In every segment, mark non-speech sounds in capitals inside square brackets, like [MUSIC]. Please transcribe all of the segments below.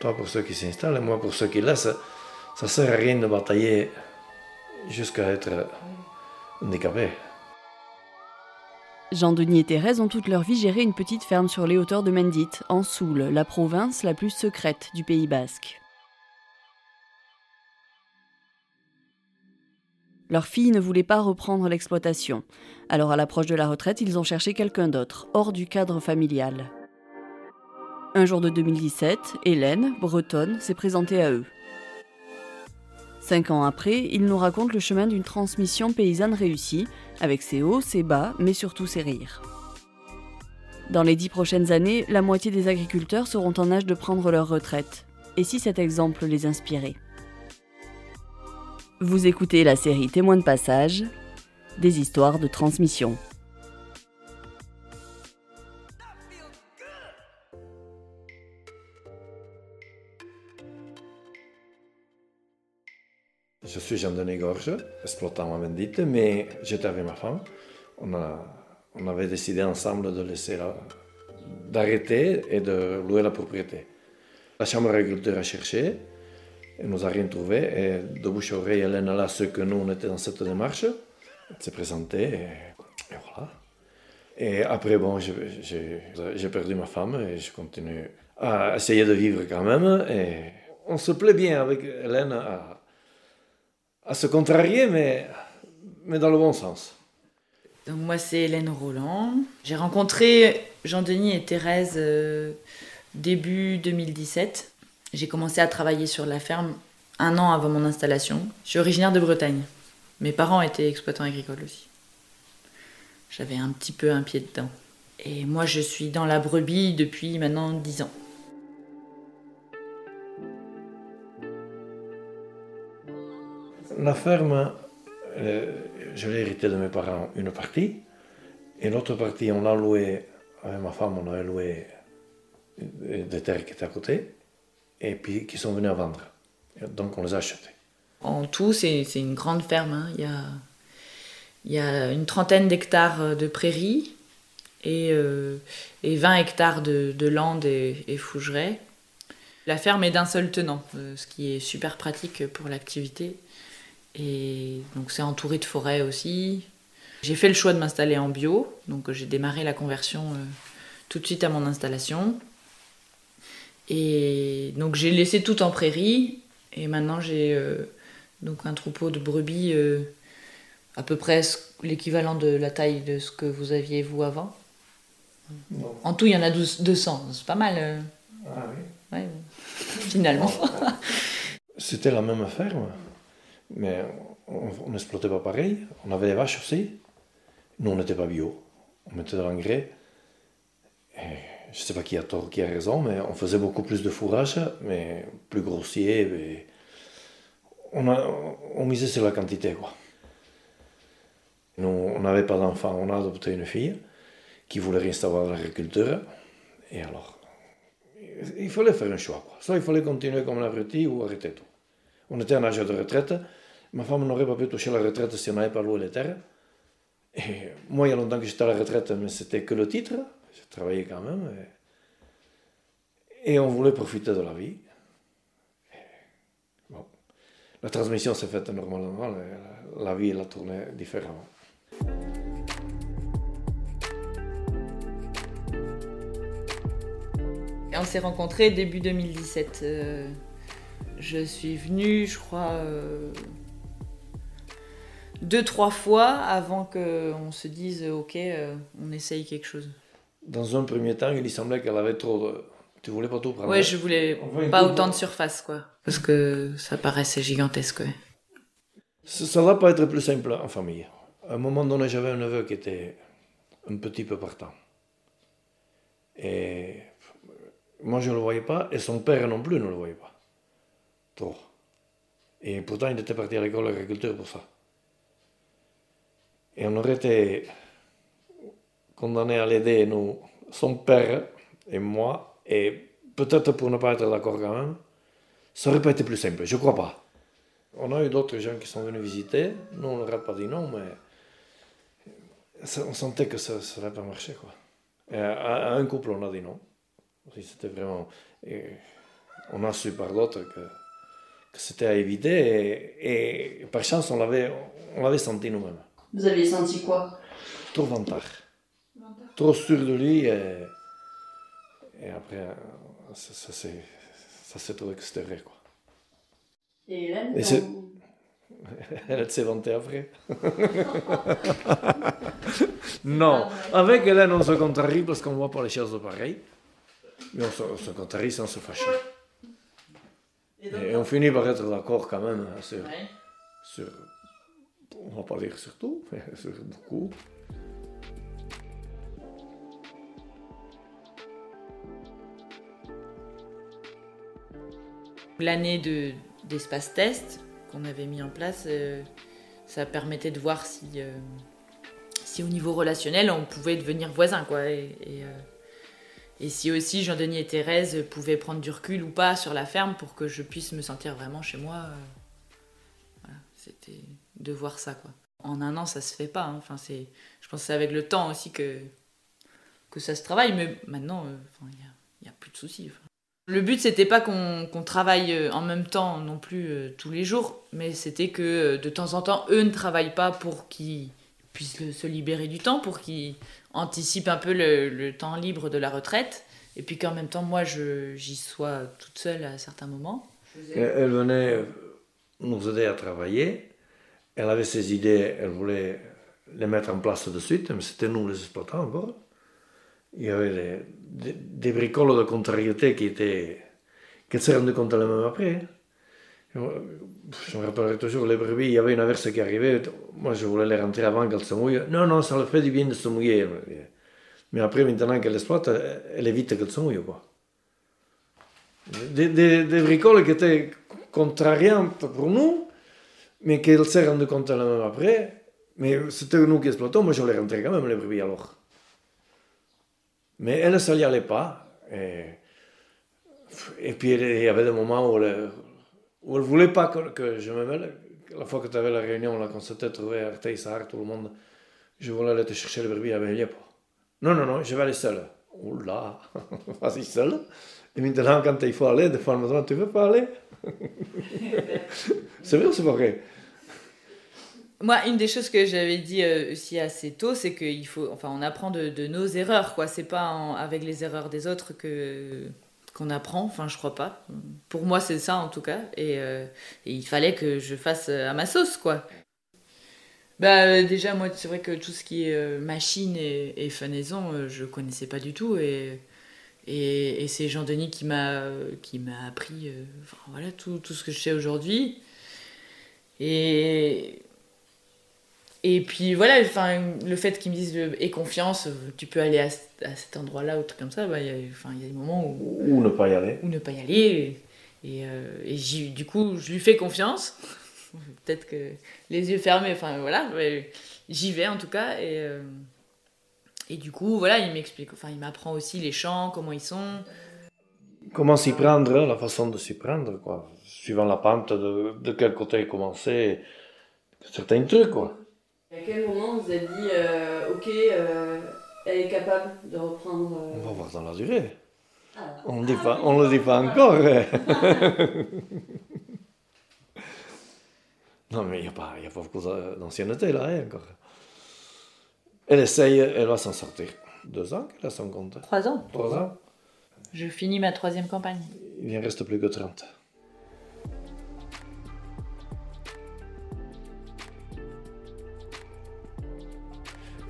Toi pour ceux qui s'installent et moi pour ceux qui laissent. Ça ne sert à rien de batailler jusqu'à être handicapé. Jean-Denis et Thérèse ont toute leur vie géré une petite ferme sur les hauteurs de Mendit, en Soule, la province la plus secrète du Pays basque. Leur fille ne voulait pas reprendre l'exploitation. Alors à l'approche de la retraite, ils ont cherché quelqu'un d'autre, hors du cadre familial. Un jour de 2017, Hélène, bretonne, s'est présentée à eux. Cinq ans après, ils nous racontent le chemin d'une transmission paysanne réussie, avec ses hauts, ses bas, mais surtout ses rires. Dans les dix prochaines années, la moitié des agriculteurs seront en âge de prendre leur retraite. Et si cet exemple les inspirait? Vous écoutez la série Témoins de passage, des histoires de transmission. Je suis Jean-Denis Gorge, exploitant à Mendite, mais j'étais avec ma femme. On, a, on avait décidé ensemble de laisser d'arrêter et de louer la propriété. La chambre d'agriculture a cherché, et nous a rien trouvé, et de bouche à oreille, Hélène a ce que nous, on était dans cette démarche. Elle s'est présentée, et, voilà. Et après, bon, j'ai perdu ma femme, et je continue à essayer de vivre quand même, on se plaît bien avec Hélène à se contrarier, mais, mais dans le bon sens. Donc moi, c'est Hélène Roland. J'ai rencontré Jean-Denis et Thérèse euh, début 2017. J'ai commencé à travailler sur la ferme un an avant mon installation. Je suis originaire de Bretagne. Mes parents étaient exploitants agricoles aussi. J'avais un petit peu un pied dedans. Et moi, je suis dans la brebis depuis maintenant 10 ans. La ferme, euh, je l'ai hérité de mes parents une partie, et l'autre partie, on l'a loué, avec ma femme, on a loué des terres qui étaient à côté, et puis qui sont venus à vendre. donc on les a achetées. En tout, c'est une grande ferme. Hein. Il, y a, a une trentaine d'hectares de prairies et, euh, et 20 hectares de, de landes et, et. La ferme est d'un seul tenant, euh, ce qui est super pratique pour l'activité. Et donc c'est entouré de forêts aussi. J'ai fait le choix de m'installer en bio, donc j'ai démarré la conversion euh, tout de suite à mon installation. Et donc j'ai laissé tout en prairie et maintenant j'ai euh, donc un troupeau de brebis euh, à peu près l'équivalent de la taille de ce que vous aviez vous avant. En tout, il y en a 200, c'est pas mal. Ah oui. Ouais, [LAUGHS] finalement. [LAUGHS] C'était la même ferme mais on n'exploitait pas pareil. On avait des vaches aussi. Nous, on n'était pas bio. On mettait de l'engrais. je ne sais pas qui a tort, qui a raison, mais on faisait beaucoup plus de fourrage, mais plus grossier. On, a, on misait sur la quantité. Quoi. Nous, on n'avait pas d'enfant. On a adopté une fille qui voulait de l'agriculture. Et alors, il fallait faire un choix. Quoi. Soit il fallait continuer comme l'abruti ou arrêter tout. On était en âge de retraite. Ma femme n'aurait pas pu toucher la retraite si on n'avait pas loué les terres. Moi, il y a longtemps que j'étais à la retraite, mais c'était que le titre. J'ai travaillé quand même. Et... on voulait profiter de la vie. Bon. La transmission s'est faite normalement. La vie, elle a tourné différemment. on s'est rencontrés début 2017. Euh, je suis venue, je crois, euh, deux, trois fois avant qu'on se dise ok, euh, on essaye quelque chose. Dans un premier temps, il semblait qu'elle avait trop de. Tu voulais pas tout prendre Ouais, je voulais pas autant de surface, quoi. Parce que ça paraissait gigantesque, ouais. Ça, ne va pas être plus simple en famille. À un moment donné, j'avais un neveu qui était un petit peu partant. Et moi, je ne le voyais pas, et son père non plus ne le voyait pas. Trop. Et pourtant, il était parti à l'école d'agriculture pour ça. Et on aurait été condamnés à l'aider, nous, son père et moi, et peut-être pour ne pas être d'accord quand même, ça aurait pas été plus simple, je crois pas. On a eu d'autres gens qui sont venus visiter, nous on n'aurait pas dit non, mais on sentait que ça n'aurait pas marché. Quoi. à, un couple, on a dit non. C'était vraiment. on a su par d'autres que, c'était à éviter et, et, par chance on l'avait senti nous-mêmes. Vous aviez senti quoi? Trop vantard. Trop sûr de lui et, et après ça, ça, s'est, ça s'est trouvé que c'était vrai quoi. Et Hélène Et c'est- [LAUGHS] Elle s'est vantée après. [LAUGHS] non, avec Hélène on se contrarie parce qu'on voit pas les choses pareilles. Mais on se, on se contrarie sans se fâcher. Et on finit par être d'accord quand même hein, sur, Ouais. sur, on va pas dire sur tout, [LAUGHS] mais sur beaucoup. L'année de, d'espace test qu'on avait mis en place, euh, ça permettait de voir si, euh, si au niveau relationnel on pouvait devenir voisins. Quoi, et, euh, et si aussi Jean-Denis et Thérèse pouvaient prendre du recul ou pas sur la ferme pour que je puisse me sentir vraiment chez moi. voilà, c'était de voir ça. Quoi. En un an, ça se fait pas. hein. Enfin, c'est, je pense que c'est avec le temps aussi que, que ça se travaille. Mais maintenant, euh, il n'y a, plus de soucis. Le but, c'était pas qu'on qu'on travaille euh, en même temps non plus euh, tous les jours, mais c'était que de temps en temps, eux ne travaillent pas pour qu'ils puissent se libérer du temps, pour qu'ils anticipent un peu le, le temps libre de la retraite, et puis qu'en même temps, moi, j'y sois toute seule à certains moments. Elle venait nous aider à travailler. Elle avait ses idées, elle voulait les mettre en place de suite, mais c'était nous les exploitants encore. Il y avait des, bricoles de contrariété qui étaient. qu'elle s'est rendue compte elle-même après. Je je me rappellerai toujours, les brebis, il y avait une averse qui arrivait. Moi, je voulais les rentrer avant qu'elles se mouillent. Non, non, ça leur fait du bien de se mouiller. Mais après, maintenant qu'elle exploite, elle évite qu'elles se des, des bricoles qui étaient contrariantes pour nous, mais qu'elle s'est rendue compte elle-même après. Mais c'était nous qui exploitons, moi je les rentrais quand même, les brebis alors. Mais elle, ça n'y allait pas. Et, et puis il y avait des moments où elle où elle voulait pas que, je me mêle. La fois que tu avais la réunion, là, qu'on s'était trouvé à Arteisar, tout le monde, je voulais aller te chercher les brebis avec Liepo. Non, non, non, je vais aller seul. Oula, [LAUGHS] vas-y seul. Et maintenant, quand il faut aller, des fois, elle me demande, tu veux pas aller? [LAUGHS] C'est vrai ou c'est pas vrai? Moi, une des choses que j'avais dit euh, aussi assez tôt, c'est qu'il faut, enfin, on apprend de, nos erreurs, quoi. C'est pas avec les erreurs des autres que qu'on apprend. Enfin, je crois pas. Pour moi, c'est ça en tout cas. Et, euh, il fallait que je fasse euh, à ma sauce, quoi. Bah déjà, moi, c'est vrai que tout ce qui est machine et, et fenaison, euh, je connaissais pas du tout. Et et, c'est Jean-Denis qui m'a qui m'a appris, voilà, tout, tout ce que je sais aujourd'hui. Et et puis voilà, enfin, le fait qu'ils me disent euh, aie confiance, euh, tu peux aller à, à cet endroit-là ou truc comme ça, bah, il y a- enfin, il y a des moments où, Ou ne pas y aller. où ne pas y aller. Et, et, euh, et du coup, je lui fais confiance. [LAUGHS] Peut-être que les yeux fermés, enfin voilà, j'y vais en tout cas. Et, euh, et du coup, voilà, il m'explique, enfin, il m'apprend aussi les chants, comment ils sont. Comment s'y prendre, la façon de s'y prendre, quoi. Suivant la pente, de, de quel côté commencer, certains trucs, quoi. À quel moment vous avez dit, euh, ok, euh, elle est capable de reprendre. euh, On va voir dans la durée. ah, On ne on le dit pas encore. hein. [LAUGHS] non, mais il n'y a, pas- il y a pas beaucoup d'a- d'ancienneté là, hein, encore. Elle essaye, elle va s'en sortir. Deux ans qu'elle a son compte. Trois ans. Trois ans. Je finis ma troisième campagne. Il en reste plus que 30.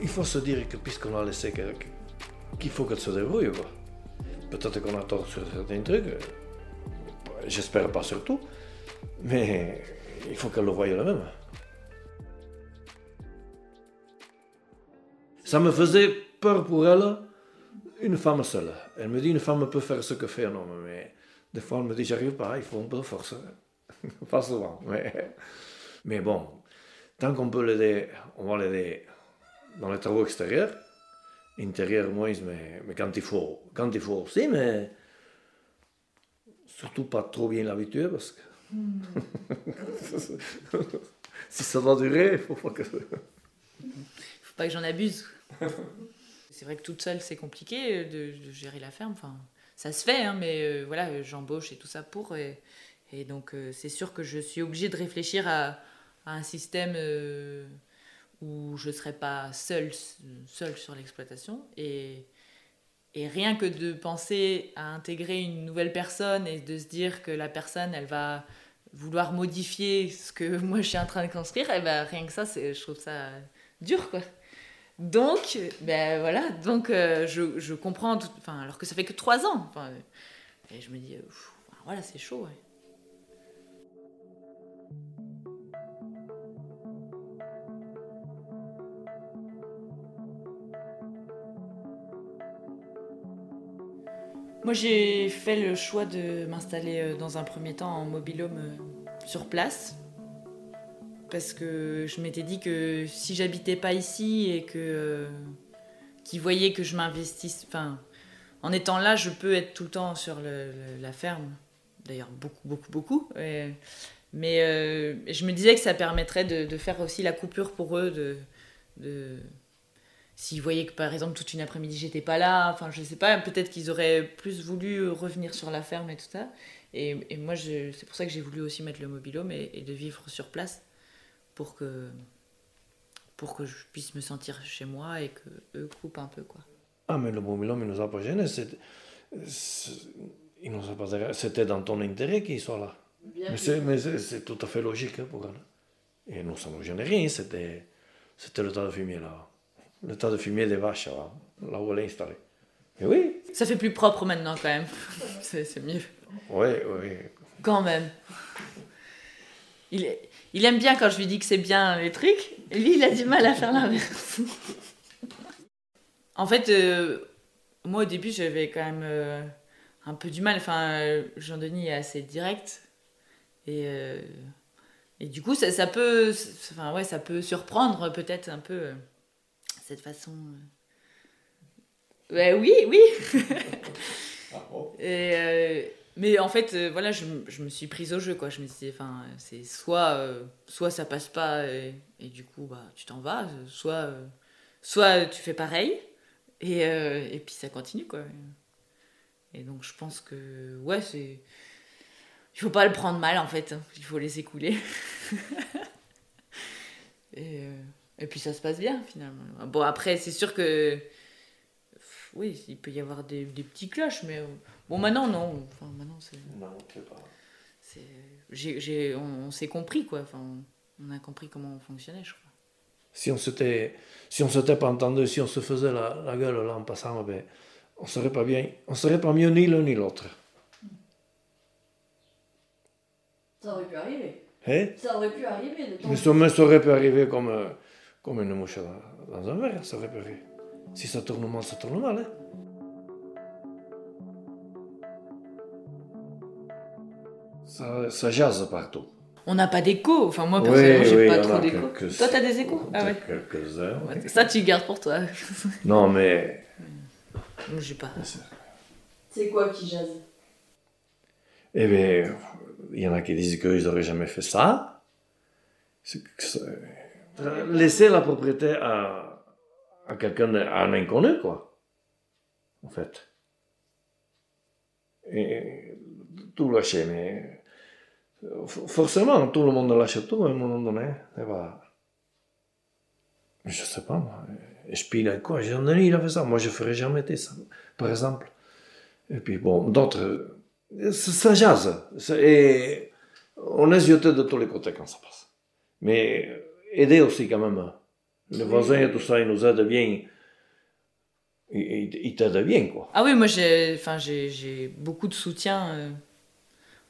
Il faut se dire que puisqu'on a laissé qu'il faut qu'elle se débrouille. Peut-être qu'on a tort sur certains trucs, j'espère pas sur tout, mais il faut qu'elle le voie elle-même. Ça me faisait peur pour elle, une femme seule. Elle me dit une femme peut faire ce que fait un homme, mais des fois elle me dit j'arrive pas, il faut un peu de force. [LAUGHS] pas souvent, mais, mais bon, tant qu'on peut l'aider, on va l'aider dans les travaux extérieurs, intérieurs moins, mais, mais quand, il faut, quand il faut aussi, mais surtout pas trop bien l'habituer parce que [LAUGHS] si ça doit durer, il faut pas que. Faut pas que j'en abuse. c'est vrai que toute seule, c'est compliqué de, de gérer la ferme. Enfin, ça se fait, hein, mais voilà, j'embauche et tout ça pour. Et, et donc, c'est sûr que je suis obligée de réfléchir à, à un système où je ne serai pas seule, seule sur l'exploitation. Et, rien que de penser à intégrer une nouvelle personne et de se dire que la personne, elle va vouloir modifier ce que [LAUGHS] moi je suis en train de construire, et eh ben, rien que ça, je trouve ça dur, quoi. Donc, ben voilà, donc euh, je, je, comprends, alors que ça fait que trois ans. et je me dis, voilà, c'est chaud. Moi, j'ai fait le choix de m'installer euh, dans un premier temps en mobilhome euh, sur place. Parce que je m'étais dit que si j'habitais pas ici et que euh, qu'ils voyaient que je m'investisse, enfin, en étant là, je peux être tout le temps sur la ferme. D'ailleurs, beaucoup, beaucoup, beaucoup. mais je me disais que ça permettrait de, faire aussi la coupure pour eux de, de s'ils voyaient que par exemple toute une après-midi j'étais pas là, enfin je sais pas, peut-être qu'ils auraient plus voulu revenir sur la ferme et tout ça. Et, et moi c'est pour ça que j'ai voulu aussi mettre le mobilhome et, et, de vivre sur place pour que pour que je puisse me sentir chez moi et que eux coupent un peu quoi. Ah mais le mobilhome il nous a pas gêné, c'était dans ton intérêt qu'il soit là. mais c'est tout à fait logique hein, pour elle. Et nous ça ne gênait rien, c'était c'était le tas de fumier là le tas de fumier des vaches, là, où elle est installée. Mais oui. Ça fait plus propre maintenant, quand même. [LAUGHS] c'est mieux. Oui, oui. Quand même. Il, il aime bien quand je lui dis que c'est bien les trucs. Et lui, il a du mal à faire l'inverse. en fait, euh, moi, au début, j'avais quand même euh, un peu du mal. Enfin, Jean-Denis est assez direct. Et, euh, et du coup, ça, ça peut, enfin, ouais, ça peut surprendre peut-être un peu cette façon. Euh. oui, oui. [LAUGHS] Ah, et, euh, mais en fait, euh, voilà, je, je, me suis prise au jeu, quoi. Je me disais, enfin, c'est soit, soit ça passe pas et, et, du coup, bah, tu t'en vas, soit, soit tu fais pareil et, et puis ça continue, quoi. Et donc, je pense que, ouais, c'est. Il faut pas le prendre mal, en fait. Hein. Il faut laisser couler. [LAUGHS] et. Et puis ça se passe bien finalement. Bon après c'est sûr que oui il peut y avoir des, des petits cloches mais euh, bon maintenant non. Enfin maintenant c'est. Non c'est pas. J'ai, j'ai, on, s'est compris quoi. Enfin on a compris comment on fonctionnait je crois. Si on s'était si on s'était pas entendu si on se faisait la, la gueule là en passant ben on serait pas bien on serait pas mieux ni l'un ni l'autre. Ça aurait pu arriver. Hein? Ça aurait pu arriver. De mais, ça, mais ça aurait pu arriver comme. Comme une mouche dans un verre, ça aurait pu Si ça tourne mal, ça tourne mal. Hein. Ça, ça jase partout. On n'a pas d'écho. Enfin, moi, personnellement, oui, j'ai oui, pas trop d'écho. Quelques... Toi, t'as des échos? Ah ouais. quelques heures. Ça, tu gardes pour toi. [LAUGHS] non, mais. Moi, j'ai pas. C'est quoi qui jase? Eh bien, il y en a qui disent qu'ils n'auraient jamais fait ça. C'est laisser la propriété à, à quelqu'un, à un inconnu, quoi. En fait. Et tout lâcher, mais forcément, tout le monde lâche tout à un moment donné. Et bah, je sais pas, moi. Spina, quoi, j'en ai il a fait ça. Moi, je ferais jamais ça, par exemple. Et puis, bon, d'autres, ça, jase. Et on est jeté de tous les côtés quand ça passe. Mais aider aussi quand même. Le voisin et tout ça, il nous aide bien. Il, il t'aide bien, quoi. Ah oui, moi j'ai, enfin, j'ai, beaucoup de soutien euh,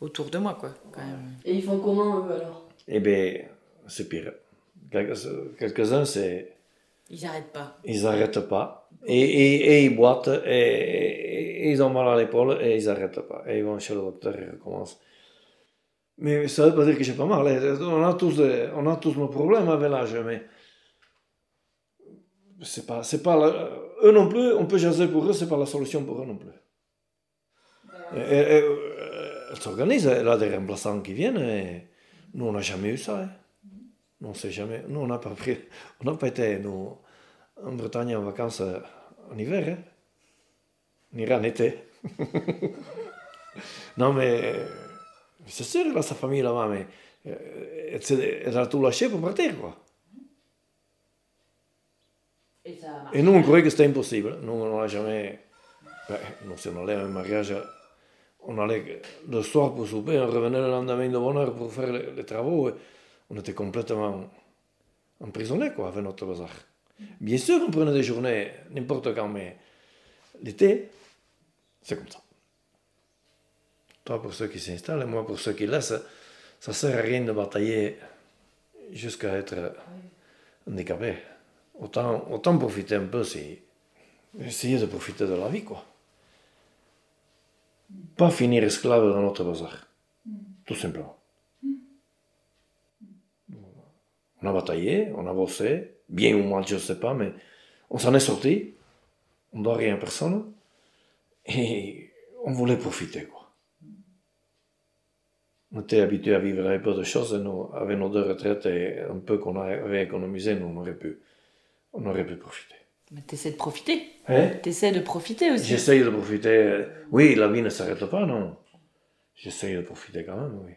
autour de moi, quoi. Quand même. Et ils font comment, eux, alors? Eh bien, c'est pire. Quelques-uns, c'est... Ils n'arrêtent pas. Ils n'arrêtent pas. Et, et, et, ils boitent, et, et, ils ont mal à l'épaule, et ils n'arrêtent pas. Et ils vont chez le docteur et recommencent. Mais ça ne veut pas dire que j'ai pas mal. On a tous, on a tous nos problèmes avec l'âge, mais c'est pas, c'est pas eux non plus, on peut jaser pour eux, c'est pas la solution pour eux non plus. Et, elle s'organise, elle a des remplaçants qui viennent, et nous on n'a jamais eu ça. Hein. Nous, on jamais, nous on n'a pas pris, on n'a pas été en Bretagne en vacances en hiver, hein. ni en été. [LAUGHS] non, mais c'est sûr, il a sa famille là-bas, mais euh, elle a tout lâché pour partir, quoi. Et, ça Et nous, on croyait que c'était impossible. Nous, on n'a jamais. Ben, nous, si on allait à un mariage, on allait le soir pour souper, on revenait le lendemain de bonne heure pour faire les, les travaux. on était complètement emprisonnés, quoi, avec notre bazar. Bien sûr, on prenait des journées, n'importe quand, mais l'été, c'est comme ça. Toi pour ceux qui s'installent, moi pour ceux qui laissent, ça sert à rien de batailler jusqu'à être handicapé. Autant, autant profiter un peu, c'est essayer de profiter de la vie, quoi. Pas finir esclave dans notre bazar. Tout simplement. On a bataillé, on a bossé, bien ou mal, je ne sais pas, mais on s'en est sorti. On ne doit rien à personne. Et on voulait profiter, quoi. On était habitué à vivre avec peu de choses, et nous, avec nos deux retraites et un peu qu'on avait économisé, nous, on aurait pu, on aurait pu profiter. Mais t'essaies de profiter. Hein T'essaies de profiter aussi? J'essaye de profiter. Oui, la vie ne s'arrête pas, non. J'essaye de profiter quand même, oui.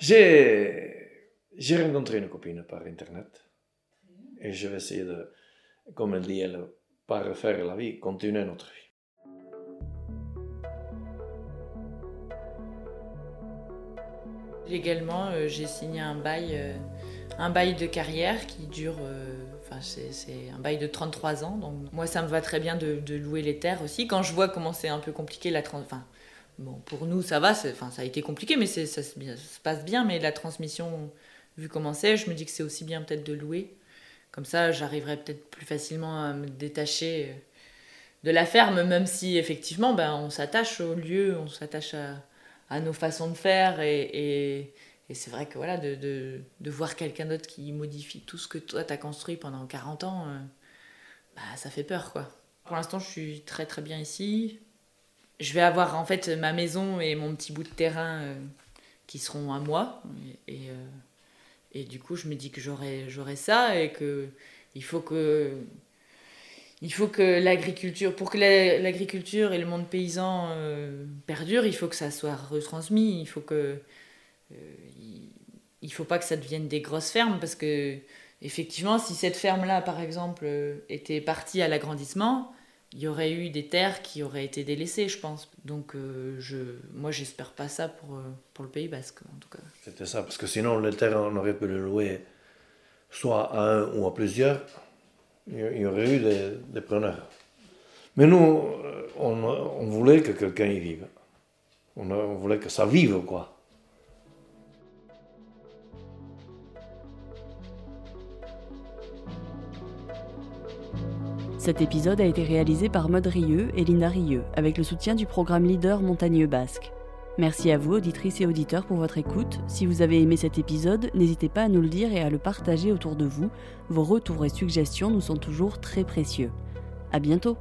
J'ai, j'ai rencontré une copine par Internet. Et je vais essayer de, comme elle dit, elle, pas refaire la vie, continuer notre vie. Légalement, euh, j'ai signé un bail, euh, un bail de carrière qui dure, euh, enfin c'est un bail de 33 ans. Donc moi, ça me va très bien de, louer les terres aussi. Quand je vois comment c'est un peu compliqué la enfin bon pour nous ça va, enfin ça a été compliqué, mais ça, ça, se passe bien. Mais la transmission, vu comment c'est, je me dis que c'est aussi bien peut-être de louer. Comme ça, j'arriverai peut-être plus facilement à me détacher de la ferme, même si effectivement, ben, on s'attache au lieu, on s'attache à, à, nos façons de faire. Et, et, c'est vrai que voilà, de, de, de voir quelqu'un d'autre qui modifie tout ce que toi t'as construit pendant 40 ans, euh, bah, ça fait peur quoi. Pour l'instant, je suis très très bien ici. Je vais avoir en fait ma maison et mon petit bout de terrain euh, qui seront à moi. Et, et, euh, et, du coup, je me dis que j'aurai ça et que il faut que il faut que l'agriculture, pour que l'agriculture et le monde paysan euh, perdurent, il faut que ça soit retransmis. Il faut que, euh, il faut pas que ça devienne des grosses fermes parce que effectivement, si cette ferme-là, par exemple, euh, était partie à l'agrandissement, il y aurait eu des terres qui auraient été délaissées, je pense. Donc, euh, je, moi, j'espère pas ça pour, euh, pour le Pays Basque, en tout cas. C'était ça, parce que sinon, les terres, on aurait pu les louer soit à un ou à plusieurs. Il y aurait eu des, preneurs. Mais nous, on, voulait que quelqu'un y vive. On, on voulait que ça vive, quoi. Cet épisode a été réalisé par Maud Rieux et Linda Rieux, avec le soutien du programme Leader Montagneux Basque. Merci à vous, auditrices et auditeurs, pour votre écoute. Si vous avez aimé cet épisode, n'hésitez pas à nous le dire et à le partager autour de vous. Vos retours et suggestions nous sont toujours très précieux. À bientôt!